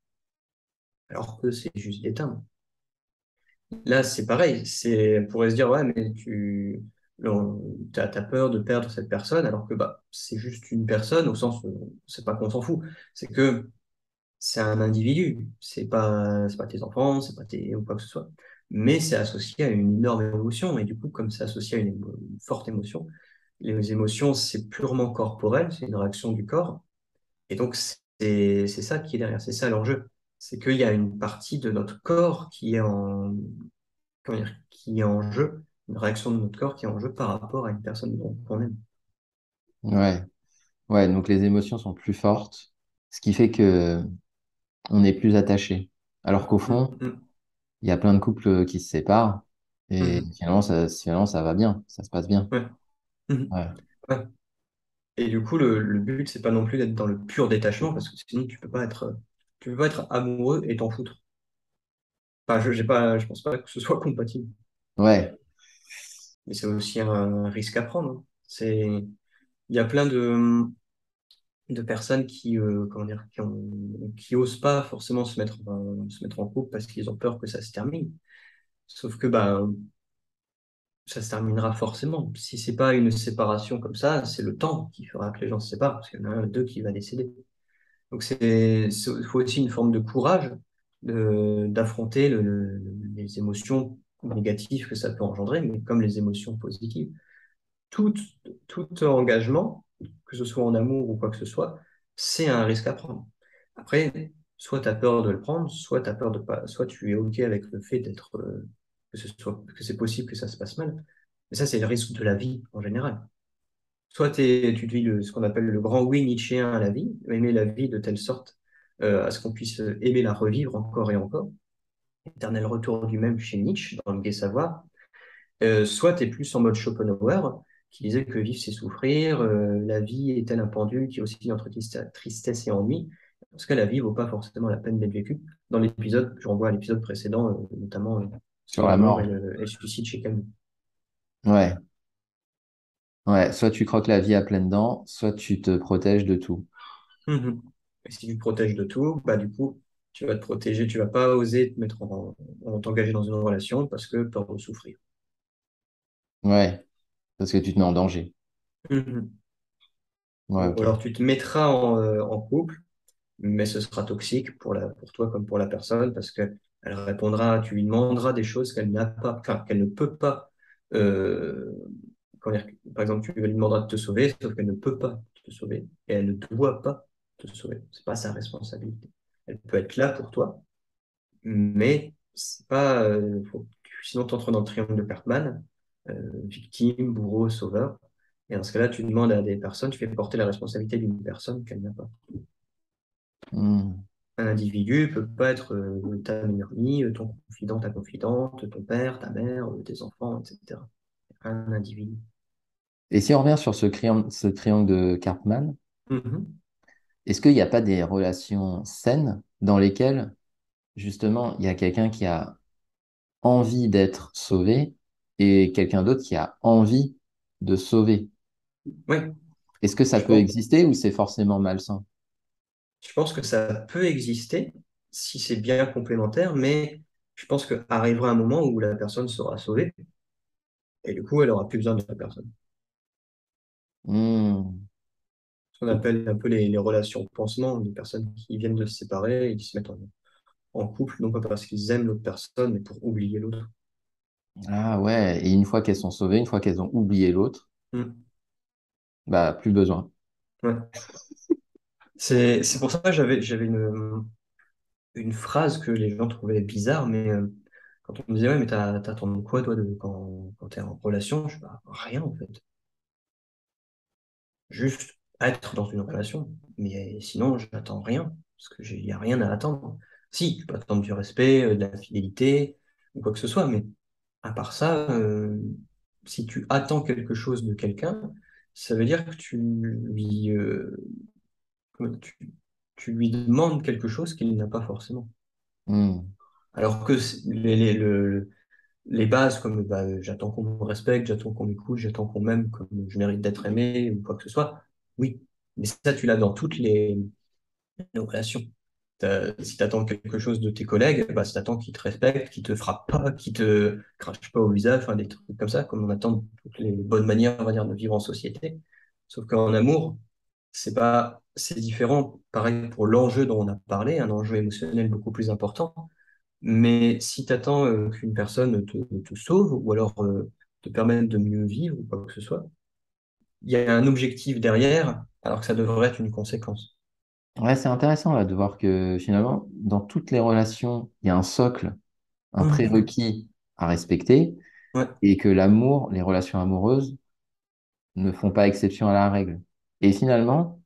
Alors que c'est juste des timbres. Là, c'est pareil. On pourrait se dire, ouais, mais tu as, peur de perdre cette personne, alors que bah, c'est juste une personne, au sens où c'est pas qu'on s'en fout. C'est que c'est un individu. C'est pas, pas tes enfants, c'est pas tes, ou quoi que ce soit. Mais c'est associé à une énorme émotion. Et du coup, comme c'est associé à une, forte émotion, les émotions, c'est purement corporel, c'est une réaction du corps. Et donc, c'est, c'est ça qui est derrière, c'est ça l'enjeu. C'est qu'il y a une partie de notre corps qui est en, comment dire, qui est en jeu, une réaction de notre corps qui est en jeu par rapport à une personne dont- qu'on aime. Ouais. Ouais, donc les émotions sont plus fortes, ce qui fait que on est plus attaché. Alors qu'au Mm, fond, mm, il y a plein de couples qui se séparent et mhm. finalement ça, finalement, ça va bien, ça se passe bien. Ouais. Ouais. Ouais. Et du coup, le, le but, c'est pas non plus d'être dans le pur détachement, parce que sinon, tu peux pas être, tu peux pas être amoureux et t'en foutre. Enfin, je, j'ai pas, je pense pas que ce soit compatible. Ouais. Mais c'est aussi un risque à prendre. hein. C'est, il y a plein de, de personnes qui, euh, comment dire, qui osent pas forcément se mettre en, se mettre en couple parce qu'ils ont peur que ça se termine. Sauf que, bah, ça se terminera forcément. Si c'est pas une séparation comme ça, c'est le temps qui fera que les gens se séparent, parce qu'il y en a un d'eux qui va décéder. Donc c'est, faut aussi une forme de courage d'affronter les émotions négatives que ça peut engendrer, mais comme les émotions positives. Tout, engagement, que ce soit en amour ou quoi que ce soit, c'est un risque à prendre. Après, soit tu as peur de le prendre, soit as peur de pas, soit tu es OK avec le fait d'être, euh, que ce c'est possible que ça se passe mal. Mais ça, c'est le risque de la vie en général. Soit tu vis ce qu'on appelle le grand oui nietzschéen à la vie, aimer la vie de telle sorte euh, à ce qu'on puisse aimer la revivre encore et encore. Éternel retour du même chez Nietzsche dans le Gai Savoir. Euh, soit tu es plus en mode Schopenhauer, qui disait que vivre, c'est souffrir, euh, la vie est elle un pendule qui oscille entre tristesse et ennui, parce que la vie vaut pas forcément la peine d'être vécue. Dans l'épisode, je renvoie à l'épisode précédent, euh, notamment sur la mort et le, suicide chez Camus. Ouais. Ouais, soit tu croques la vie à pleines dents, soit tu te protèges de tout. Mmh et si tu te protèges de tout, bah du coup, tu vas te protéger, tu vas pas oser te mettre en, t'engager dans une relation parce que peur de souffrir. Ouais. Parce que tu te mets en danger. Mhm. alors tu te mettras euh, en, couple, mais ce sera toxique pour, la, pour toi comme pour la personne parce qu'elle répondra, tu lui demanderas des choses qu'elle n'a pas, enfin, qu'elle ne peut pas. Euh, par exemple, tu lui demanderas de te sauver, sauf qu'elle ne peut pas te sauver et elle ne doit pas te sauver. C'est pas sa responsabilité. Elle peut être là pour toi, mais c'est pas. Euh, sinon, tu entres dans le triangle de Cartman euh, victime, bourreau, sauveur. Et dans ce cas-là, tu demandes à des personnes, tu fais porter la responsabilité d'une personne qu'elle n'a pas. Hmm. Un individu peut pas être euh, ta meilleure amie, euh, ton confident, ta confidente, ton père, ta mère, tes enfants, etc. Un individu. Et si on revient sur ce, ce triangle de Karpman, mm-hmm. Est-ce qu'il n'y a pas des relations saines dans lesquelles, justement, il y a quelqu'un qui a envie d'être sauvé et quelqu'un d'autre qui a envie de sauver? Oui. Est-ce que ça peut exister ou c'est forcément malsain? Je pense que ça peut exister si c'est bien complémentaire, mais je pense qu'arrivera un moment où la personne sera sauvée et du coup, elle aura plus besoin de la personne. Hmm. Qu'on appelle un peu les, relations pansement, des personnes qui viennent de se séparer et qui se mettent en, en couple, non pas parce qu'ils aiment l'autre personne, mais pour oublier l'autre. Ah ouais, et une fois qu'elles sont sauvées, une fois qu'elles ont oublié l'autre, hmm. bah plus besoin. Ouais. C'est, pour ça que j'avais, j'avais une, une phrase que les gens trouvaient bizarre, mais euh, quand on me disait, ouais, mais t'attends quoi, toi, de, quand, quand t'es en relation? Je dis, bah, rien, en fait. Juste être dans une relation. Mais sinon, je n'attends rien, parce qu'il n'y a rien à attendre. Si, tu peux attendre du respect, euh, de la fidélité, ou quoi que ce soit, mais à part ça, euh, si tu attends quelque chose de quelqu'un, ça veut dire que tu lui, euh, tu, lui demandes quelque chose qu'il n'a pas forcément. Hmm. Alors que les, les, bases comme bah, j'attends qu'on me respecte, j'attends qu'on m'écoute, j'attends qu'on m'aime comme je mérite d'être aimé ou quoi que ce soit, oui. Mais ça, tu l'as dans toutes les relations si tu attends quelque chose de tes collègues, bah, tu attends qu'ils te respectent, qu'ils te frappent pas, qu'ils te crachent pas au visage, des trucs comme ça, comme on attend toutes les bonnes manières, on va dire, de vivre en société. Sauf qu'en amour, c'est pas, c'est différent. Pareil pour l'enjeu dont on a parlé, un enjeu émotionnel beaucoup plus important. Mais si tu attends euh, qu'une personne te, te, sauve ou alors euh, te permette de mieux vivre ou quoi que ce soit, il y a un objectif derrière, alors que ça devrait être une conséquence. Ouais, c'est intéressant de voir que finalement, dans toutes les relations, il y a un socle, un prérequis à respecter, et que l'amour, les relations amoureuses, ne font pas exception à la règle. Et finalement,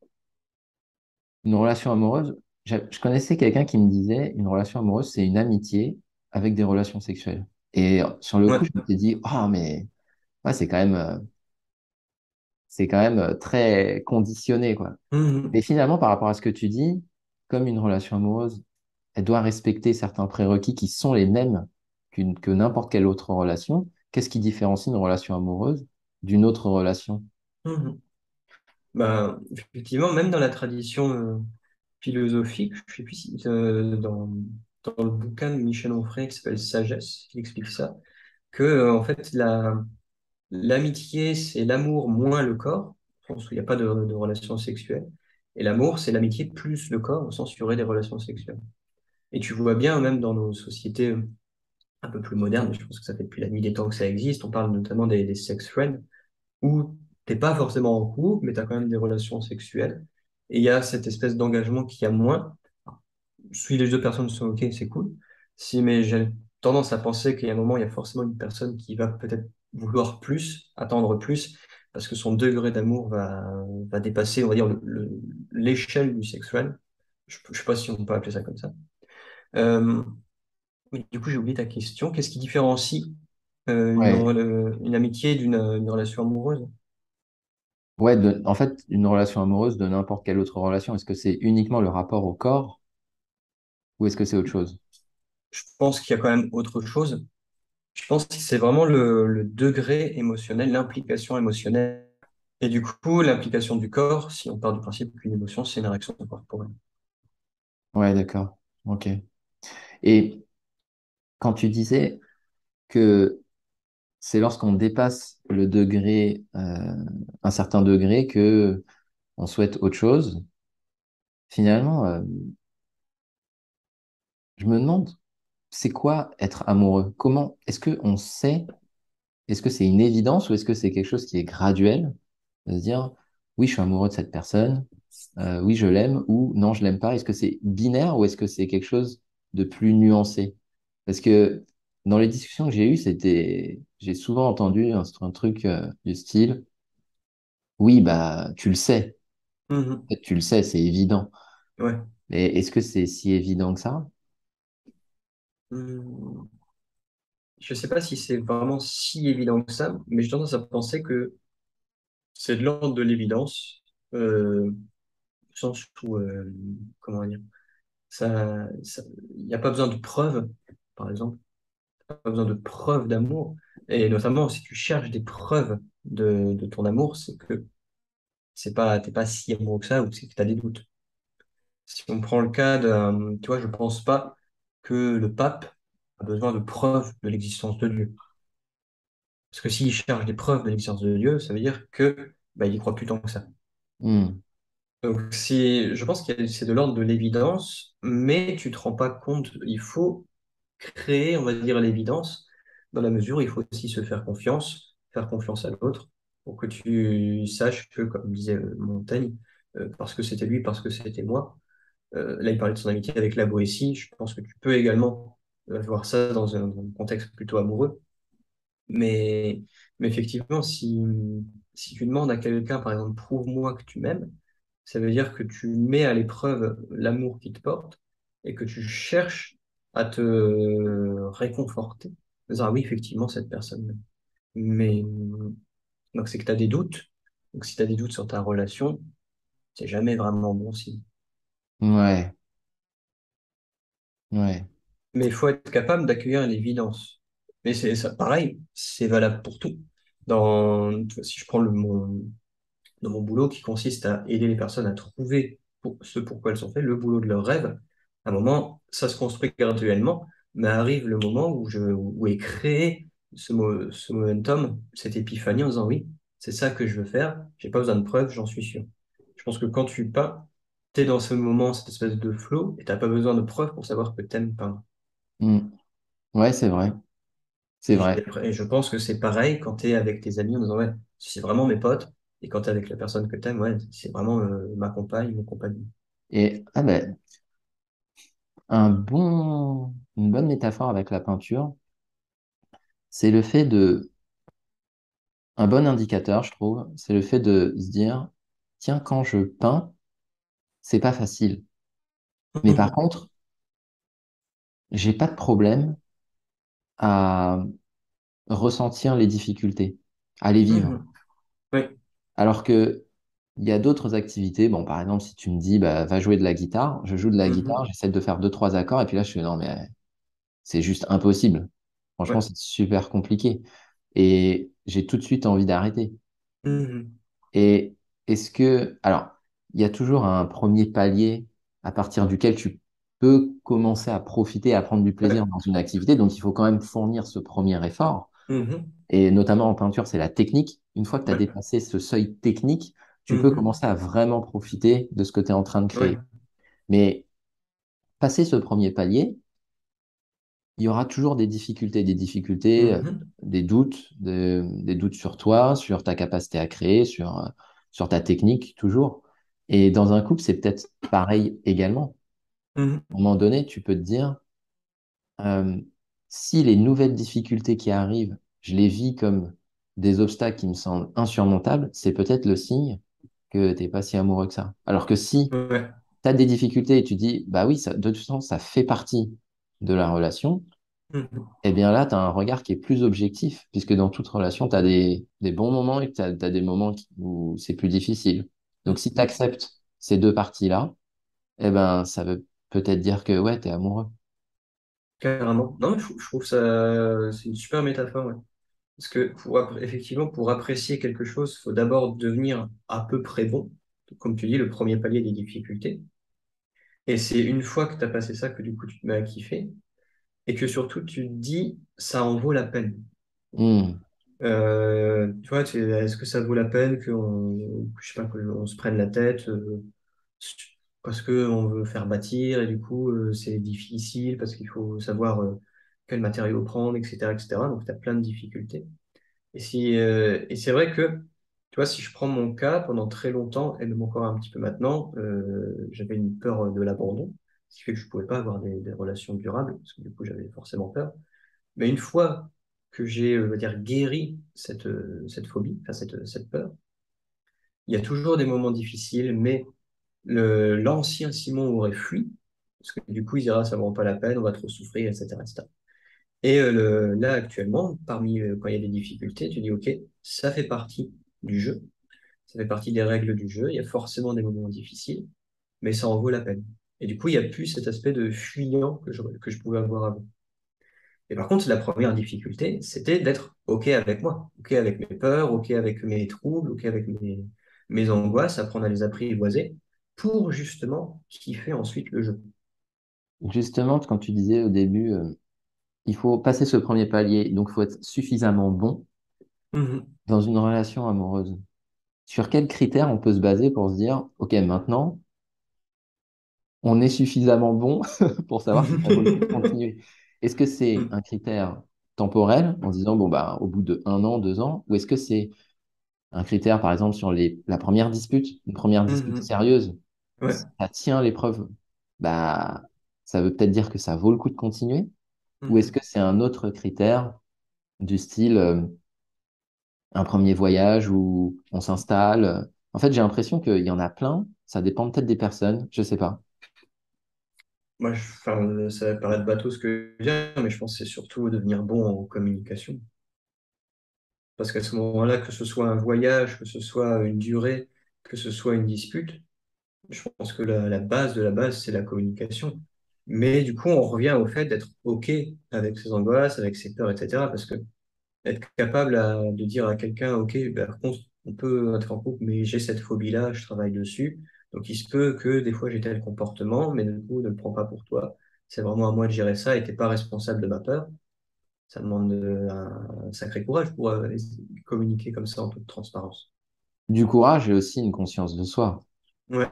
une relation amoureuse, je, connaissais quelqu'un qui me disait, une relation amoureuse, c'est une amitié avec des relations sexuelles. Et sur le coup, je me suis dit, oh, mais ouais, c'est quand même, euh, c'est quand même euh, très conditionné, quoi. Mmh. Mais finalement, par rapport à ce que tu dis, comme une relation amoureuse, elle doit respecter certains prérequis qui sont les mêmes que n'importe quelle autre relation. Qu'est-ce qui différencie une relation amoureuse d'une autre relation? Mmh. bah, Effectivement, même dans la tradition euh, philosophique, je sais plus si euh, dans, dans, le bouquin de Michel Onfray qui s'appelle Sagesse, il explique ça, que en fait la, L'amitié, c'est l'amour moins le corps, au sens où il n'y a pas de, relation sexuelle. Et l'amour, c'est l'amitié plus le corps, au sens où il y aurait des relations sexuelles. Et tu vois bien, même dans nos sociétés un peu plus modernes, je pense que ça fait depuis la nuit des temps que ça existe, on parle notamment des, sex friends, où t'es pas forcément en couple, mais tu as quand même des relations sexuelles. Et il y a cette espèce d'engagement qui a moins. Si les deux personnes sont OK, c'est cool. Si, mais j'ai tendance à penser qu'il y a un moment, il y a forcément une personne qui va peut-être vouloir plus, attendre plus, parce que son degré d'amour va, va dépasser, on va dire, le- l'échelle du sexuel. Je ne sais pas si on peut appeler ça comme ça. Euh, du coup, j'ai oublié ta question. Qu'est-ce qui différencie euh, une, Ouais, rela- une amitié d'une une relation amoureuse? ouais, de- en fait, une relation amoureuse de n'importe quelle autre relation, est-ce que c'est uniquement le rapport au corps? Ou est-ce que c'est autre chose? Je pense qu'il y a quand même autre chose. Je pense que c'est vraiment le, degré émotionnel, l'implication émotionnelle. Et du coup, l'implication du corps, si on part du principe qu'une émotion, c'est une réaction corporelle. Ouais, d'accord. Ok. Et quand tu disais que c'est lorsqu'on dépasse le degré, euh, un certain degré, que on souhaite autre chose, finalement, euh, je me demande, c'est quoi être amoureux? Comment, est-ce que on sait, est-ce que c'est une évidence ou est-ce que c'est quelque chose qui est graduel? De se dire, oui, je suis amoureux de cette personne, euh, oui, je l'aime, ou non, je l'aime pas. Est-ce que c'est binaire ou est-ce que c'est quelque chose de plus nuancé? Parce que dans les discussions que j'ai eues, c'était, j'ai souvent entendu un, un truc euh, du style, oui, bah, tu le sais. En fait, tu le sais, c'est évident. Ouais. Mais est-ce que c'est si évident que ça? Mhm. Je ne sais pas si c'est vraiment si évident que ça, mais j'ai tendance à penser que c'est de l'ordre de l'évidence, euh, au sens où, euh, comment dire, ça, il n'y a pas besoin de preuves, par exemple, pas besoin de preuves d'amour. Et notamment, si tu cherches des preuves de, de ton amour, c'est que c'est pas, t'es pas si amoureux que ça ou c'est que tu as des doutes. Si on prend le cas d'un, tu vois, je pense pas que le pape a besoin de preuves de l'existence de Dieu. Parce que s'il cherche des preuves de l'existence de Dieu, ça veut dire que bah, il y croit plus tant que ça. Hmm, Donc, c'est, je pense que c'est de l'ordre de l'évidence, mais tu te rends pas compte. Il faut créer, on va dire, l'évidence dans la mesure où il faut aussi se faire confiance, faire confiance à l'autre, pour que tu saches que, comme disait euh, Montaigne, euh, parce que c'était lui, parce que c'était moi. Euh, là, il parlait de son amitié avec la Boétie. Je pense que tu peux également euh, voir ça dans un, contexte plutôt amoureux. Mais, mais effectivement, si, si tu demandes à quelqu'un, par exemple, prouve-moi que tu m'aimes, ça veut dire que tu mets à l'épreuve l'amour qui te porte et que tu cherches à te réconforter. Ah oui, effectivement, cette personne. Mais donc c'est que tu as des doutes. Donc si tu as des doutes sur ta relation, c'est jamais vraiment bon signe. Ouais, ouais. Mais il faut être capable d'accueillir l'évidence. Mais c'est ça, pareil, c'est valable pour tout. Dans, si je prends le, mon, dans mon boulot qui consiste à aider les personnes à trouver pour, ce pourquoi elles sont faites, le boulot de leurs rêves, à un moment, ça se construit graduellement, mais arrive le moment où, je, où est créé ce, ce momentum, cette épiphanie en disant oui, c'est ça que je veux faire, j'ai pas besoin de preuves, j'en suis sûr. Je pense que quand tu peins, tu es dans ce moment, cette espèce de flow, et t'as pas besoin de preuves pour savoir que t'aimes peindre. Hmm. Ouais, c'est vrai. C'est vrai. et je pense que c'est pareil quand tu es avec tes amis en disant ouais, c'est vraiment mes potes, et quand tu es avec la personne que tu aimes, ouais, c'est vraiment euh, ma compagne, mon compagnon. Et ah ben, un bon, une bonne métaphore avec la peinture, c'est le fait de, un bon indicateur, je trouve, c'est le fait de se dire, tiens, quand je peins, c'est pas facile. Mais par Mhm, contre, j'ai pas de problème à ressentir les difficultés, à les vivre. mhm. Oui. Alors que il y a d'autres activités. Bon, par exemple, si tu me dis, bah, va jouer de la guitare, je joue de la guitare, Mhm, j'essaie de faire deux, trois accords, et puis là, je suis, non, mais c'est juste impossible. Franchement, ouais. c'est super compliqué. Et j'ai tout de suite envie d'arrêter. Et est-ce que, alors, il y a toujours un premier palier à partir duquel tu peux commencer à profiter, à prendre du plaisir ouais. dans une activité. Donc, il faut quand même fournir ce premier effort. Mhm, Et notamment en peinture, c'est la technique. Une fois que tu as ouais. dépassé ce seuil technique, tu peux Mhm, commencer à vraiment profiter de ce que tu es en train de ouais. créer. Mais passer ce premier palier, il y aura toujours des difficultés, des difficultés, euh, Mhm. des doutes, de- des doutes sur toi, sur ta capacité à créer, sur, euh, sur ta technique, toujours. Et dans un couple, c'est peut-être pareil également. Mhm. À un moment donné, tu peux te dire, euh, si les nouvelles difficultés qui arrivent, je les vis comme des obstacles qui me semblent insurmontables, c'est peut-être le signe que t'es pas si amoureux que ça. Alors que si Ouais. tu as des difficultés et tu dis, bah oui, ça, de toute façon, ça fait partie de la relation, Mhm. eh bien là, tu as un regard qui est plus objectif, puisque dans toute relation, tu as des, des bons moments et tu as, des moments qui- où c'est plus difficile. Donc si tu acceptes ces deux parties-là, eh ben ça veut peut-être dire que ouais, tu es amoureux. Carrément. Non, je, je trouve ça, c'est une super métaphore, ouais. Parce que pour, effectivement, pour apprécier quelque chose, il faut d'abord devenir à peu près bon. Comme tu dis, le premier palier des difficultés. Et c'est une fois que tu as passé ça que du coup tu te mets à kiffer. Et que surtout tu te dis, ça en vaut la peine. Hmm. Euh, tu vois, est-ce que ça vaut la peine qu'on, je sais pas, qu'on se prenne la tête euh, parce que on veut faire bâtir et du coup euh, c'est difficile parce qu'il faut savoir euh, quel matériau prendre, etc., etc. Donc tu as plein de difficultés. Et si, et c'est vrai que, tu vois, si je prends mon cas, pendant très longtemps, et même encore un petit peu maintenant, j'avais une peur de l'abandon, ce qui fait que je pouvais pas avoir des relations durables, parce que du coup j'avais forcément peur. Mais une fois que j'ai, euh, guéri cette, euh, cette phobie, enfin cette, cette peur, il y a toujours des moments difficiles, mais l'ancien Simon aurait fui, parce que du coup il dira, ça ne vaut pas la peine, on va trop souffrir, etc.. Et euh, là, actuellement, parmi euh, quand il y a des difficultés, tu dis, OK, ça fait partie du jeu, ça fait partie des règles du jeu, il y a forcément des moments difficiles, mais ça en vaut la peine. Et du coup, il n'y a plus cet aspect de fuyant que que je pouvais avoir avant. Et par contre, la première difficulté, c'était d'être OK avec moi, OK avec mes peurs, OK avec mes troubles, OK avec mes, mes angoisses, apprendre à les apprivoiser pour justement kiffer ensuite le jeu. Justement, quand tu disais au début, euh, il faut passer ce premier palier, donc il faut être suffisamment bon Mhm. dans une relation amoureuse. Sur quels critères on peut se baser pour se dire, OK, maintenant, on est suffisamment bon *laughs* pour savoir si coup de *laughs* continuer? Est-ce que c'est un critère temporel en se disant, bon, bah, au bout de un an, deux ans, ou est-ce que c'est un critère, par exemple, sur les, la première dispute, une première dispute Mhm. sérieuse, Ouais. ça tient l'épreuve, bah, ça veut peut-être dire que ça vaut le coup de continuer, ou est-ce que c'est un autre critère du style euh, un premier voyage où on s'installe? En fait, j'ai l'impression qu'il y en a plein, ça dépend peut-être des personnes, je sais pas. Moi, enfin, ça va paraître bateau ce que je viens, mais je pense que c'est surtout devenir bon en communication. Parce qu'à ce moment-là, que ce soit un voyage, que ce soit une durée, que ce soit une dispute, je pense que la, base de la base, c'est la communication. Mais du coup, on revient au fait d'être OK avec ses angoisses, avec ses peurs, etc. Parce que être capable de dire à quelqu'un, OK, ben, par contre, on peut être en couple, mais j'ai cette phobie-là, je travaille dessus. Donc, il se peut que des fois j'ai tel comportement, mais du coup, ne le prends pas pour toi. C'est vraiment à moi de gérer ça et t'es pas responsable de ma peur. Ça demande euh, un, sacré courage pour euh, communiquer comme ça en toute transparence. Du courage et aussi une conscience de soi. Ouais.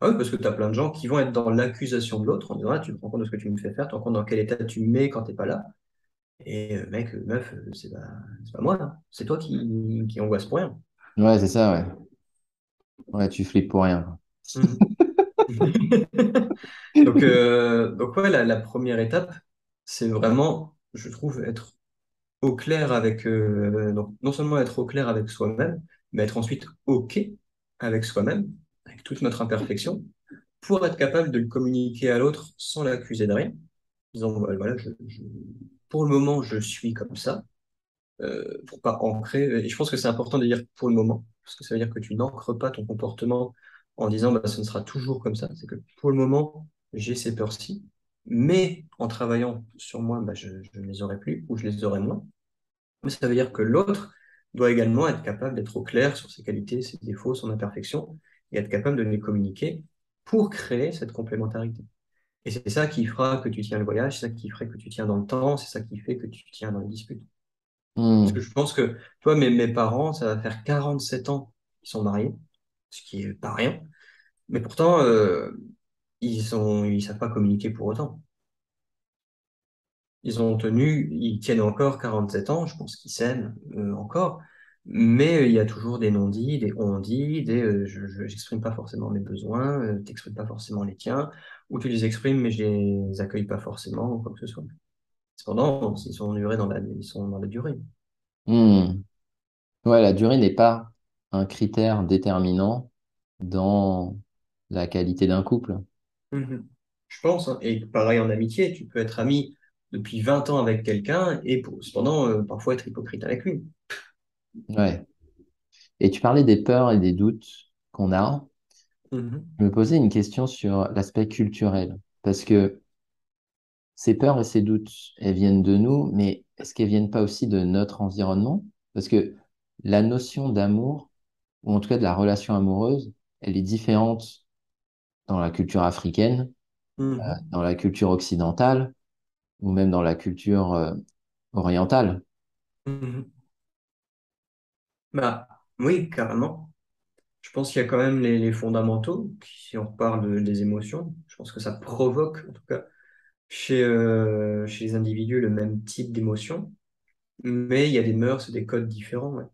Ah oui, parce que tu as plein de gens qui vont être dans l'accusation de l'autre en disant, ah, tu te rends compte de ce que tu me fais faire, tu te rends compte dans quel état tu me mets quand t'es pas là. Et euh, mec, meuf, c'est pas, c'est pas moi, hein. C'est toi qui, qui angoisse pour rien. Ouais, c'est ça, ouais. Ouais, tu flippes pour rien. Mhm. *laughs* Donc, euh, donc ouais, la, première étape, c'est vraiment, je trouve, être au clair avec, euh, donc, non seulement être au clair avec soi-même, mais être ensuite OK avec soi-même, avec toute notre imperfection, pour être capable de le communiquer à l'autre sans l'accuser de rien, en disant, voilà, voilà, pour le moment, je suis comme ça, euh, pour pas ancrer. Et je pense que c'est important de dire pour le moment, parce que ça veut dire que tu n'ancres pas ton comportement en disant bah, ce ne sera toujours comme ça. C'est que pour le moment, j'ai ces peurs-ci, mais en travaillant sur moi, bah, je, ne les aurai plus ou je les aurai moins. Mais ça veut dire que l'autre doit également être capable d'être au clair sur ses qualités, ses défauts, son imperfection, et être capable de les communiquer pour créer cette complémentarité. Et c'est ça qui fera que tu tiens le voyage, c'est ça qui ferait que tu tiens dans le temps, c'est ça qui fait que tu tiens dans les disputes. Parce que Hmm. je pense que, toi, mes, mes parents, ça va faire 47 ans qu'ils sont mariés, ce qui est pas rien. Mais pourtant, euh, ils sont, ils savent pas communiquer pour autant. Ils ont tenu, ils tiennent encore 47 ans, je pense qu'ils s'aiment euh, encore, mais euh, il y a toujours des non-dits, des on-dits, des euh, je n'exprime pas forcément mes besoins, tu n'exprimes pas forcément les tiens, ou tu les exprimes mais je les accueille pas forcément, ou quoi que ce soit. Cependant, ils sont, durés dans la, ils sont dans la durée. Hmm. Ouais, la durée n'est pas un critère déterminant dans la qualité d'un couple. Mhm. Je pense, hein. et pareil en amitié, tu peux être ami depuis 20 ans avec quelqu'un et pour, cependant euh, parfois être hypocrite avec lui. Ouais. Et tu parlais des peurs et des doutes qu'on a. Mhm. Je me posais une question sur l'aspect culturel, parce que ces peurs et ces doutes, elles viennent de nous, mais est-ce qu'elles viennent pas aussi de notre environnement? Parce que la notion d'amour, ou en tout cas de la relation amoureuse, elle est différente dans la culture africaine, euh, Mhm. dans la culture occidentale, ou même dans la culture euh, orientale. Mhm. Bah oui, carrément. Je pense qu'il y a quand même les, les fondamentaux, si on parle de- des émotions. Je pense que ça provoque, en tout cas, chez, euh, chez les individus le même type d'émotion, mais il y a des mœurs et des codes différents. ouais.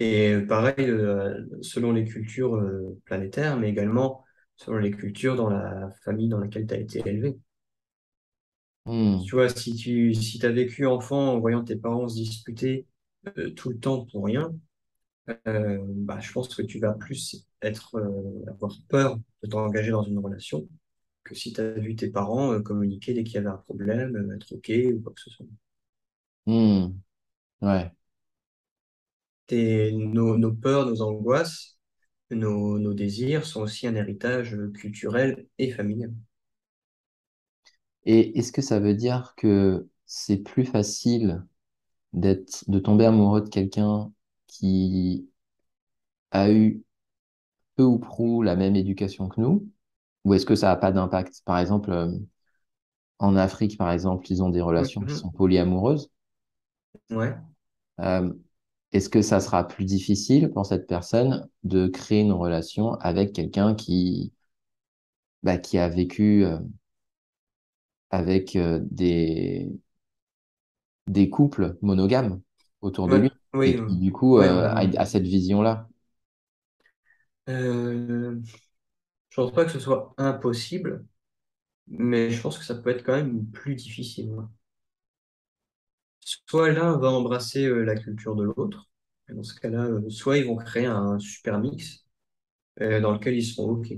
Et euh, pareil, euh, selon les cultures euh, planétaires, mais également selon les cultures dans la famille dans laquelle tu as été élevé. Hmm, Tu vois, si tu si as vécu enfant en voyant tes parents se disputer tout le temps pour rien, bah, je pense que tu vas plus être, avoir peur de t'engager dans une relation que si tu as vu tes parents euh, communiquer dès qu'il y avait un problème, euh, être OK ou quoi que ce soit. hmm, ouais. Nos, nos peurs, nos angoisses, nos, nos désirs sont aussi un héritage culturel et familial. Et est-ce que ça veut dire que c'est plus facile d'être, de tomber amoureux de quelqu'un qui a eu peu ou prou la même éducation que nous? Ou est-ce que ça n'a pas d'impact? Par exemple, euh, en Afrique, par exemple, ils ont des relations qui sont Mhm. polyamoureuses. Ouais. Euh, est-ce que ça sera plus difficile pour cette personne de créer une relation avec quelqu'un qui, bah, qui a vécu euh, avec des, des couples monogames autour de lui et Oui, qui, du coup, ouais, a, a cette vision-là? Je pense pas que ce soit impossible, mais je pense que ça peut être quand même plus difficile. Soit l'un va embrasser euh, la culture de l'autre, et dans ce cas-là, euh, soit ils vont créer un super mix euh, dans lequel ils seront OK.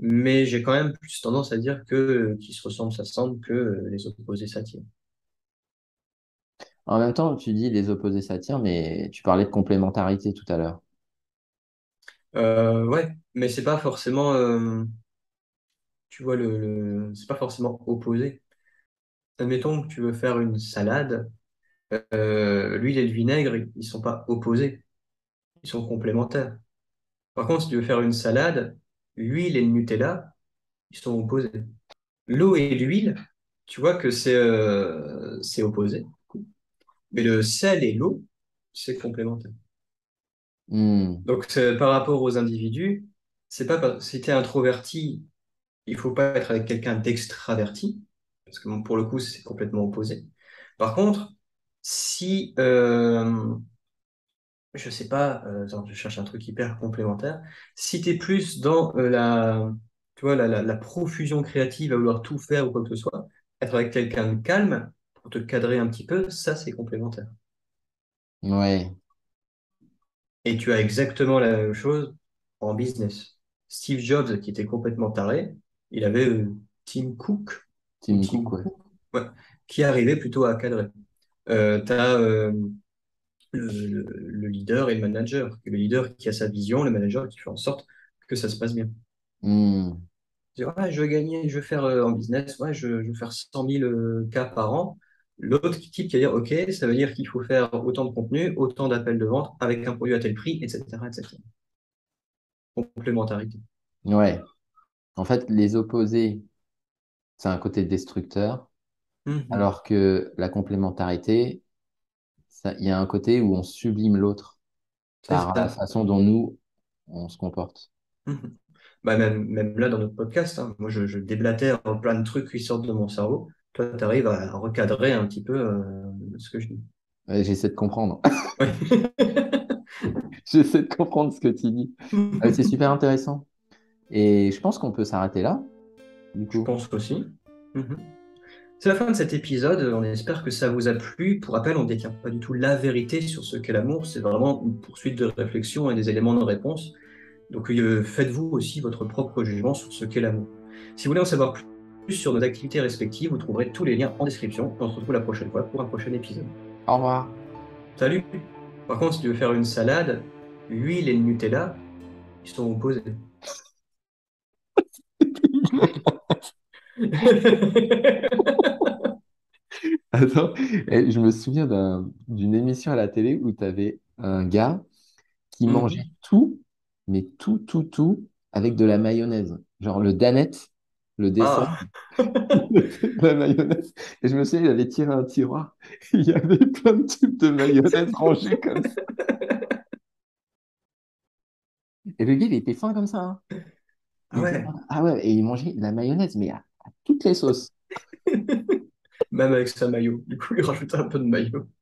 Mais j'ai quand même plus tendance à dire que qui se ressemblent s'assemblent que euh, les opposés s'attirent. En même temps, tu dis les opposés s'attirent, mais tu parlais de complémentarité tout à l'heure. Euh, ouais, mais c'est pas forcément, euh, tu vois, le, c'est pas forcément opposé. Admettons que tu veux faire une salade, euh, l'huile et le vinaigre, ils sont pas opposés, ils sont complémentaires. Par contre, si tu veux faire une salade, l'huile et le Nutella, ils sont opposés. L'eau et l'huile, tu vois que c'est c'est opposé. Mais le sel et l'eau, c'est complémentaire. Hmm, Donc, c'est- par rapport aux individus, c'est pas si tu es introverti, il faut pas être avec quelqu'un d'extraverti, parce que bon, pour le coup, c'est complètement opposé. Par contre, si, euh, je sais pas, euh, attends, je cherche un truc hyper complémentaire, si tu es plus dans euh, la, tu vois, la, la, la profusion créative, à vouloir tout faire ou quoi que ce soit, être avec quelqu'un de calme pour te cadrer un petit peu, ça, c'est complémentaire. ouais, Et tu as exactement la même chose en business. Steve Jobs, qui était complètement taré, il avait euh, Tim Cook, ou Tim Tim Cook, ouais. Cook, ouais, qui arrivait plutôt à cadrer. Euh, tu as le, le- le leader et le manager. Le leader qui a sa vision, le manager qui fait en sorte que ça se passe bien. Hmm, ouais, je veux gagner, je veux faire euh, en business, ouais, je, je veux faire 100 000 euh, cas par an. L'autre type qui va dire, OK, ça veut dire qu'il faut faire autant de contenu, autant d'appels de vente avec un produit à tel prix, etc., etc. Complémentarité. ouais. En fait, les opposés, c'est un côté destructeur, Mhm. alors que la complémentarité, il y a un côté où on sublime l'autre par la façon dont nous, on se comporte. Mhm. Bah, même, même là, dans notre podcast, hein, moi, je, je déblatère plein de trucs qui sortent de mon cerveau. Toi, tu arrives à recadrer un petit peu euh, ce que je dis. Ouais, j'essaie de comprendre. *laughs* Ouais. *laughs* J'essaie de comprendre ce que tu dis. Ah, c'est super intéressant. Et je pense qu'on peut s'arrêter là, du Je coup. pense aussi. Mhm. C'est la fin de cet épisode. On espère que ça vous a plu. Pour rappel, on ne détient pas du tout la vérité sur ce qu'est l'amour. C'est vraiment une poursuite de réflexion et des éléments de réponse. Donc, euh, faites-vous aussi votre propre jugement sur ce qu'est l'amour. Si vous voulez en savoir plus sur nos activités respectives, vous trouverez tous les liens en description. On se retrouve la prochaine fois pour un prochain épisode. Au revoir. Salut! Par contre, si tu veux faire une salade, l'huile et le Nutella, ils sont opposés. *laughs* Attends, eh, je me souviens d'un- d'une émission à la télé où tu avais un gars qui mangeait Mhm. tout, mais tout, tout, tout avec de la mayonnaise. Genre le Danette, le Ah! de *laughs* la mayonnaise. Et je me souviens, il avait tiré un tiroir. *laughs* Il y avait plein de tubes de mayonnaise rangés comme ça. Et le gars, il était fin comme ça. hein. Ah ouais. Ah ouais, et il mangeait de la mayonnaise, mais à, à toutes les sauces. *laughs* même avec sa maillot. Du coup, il rajoute un peu de maillot.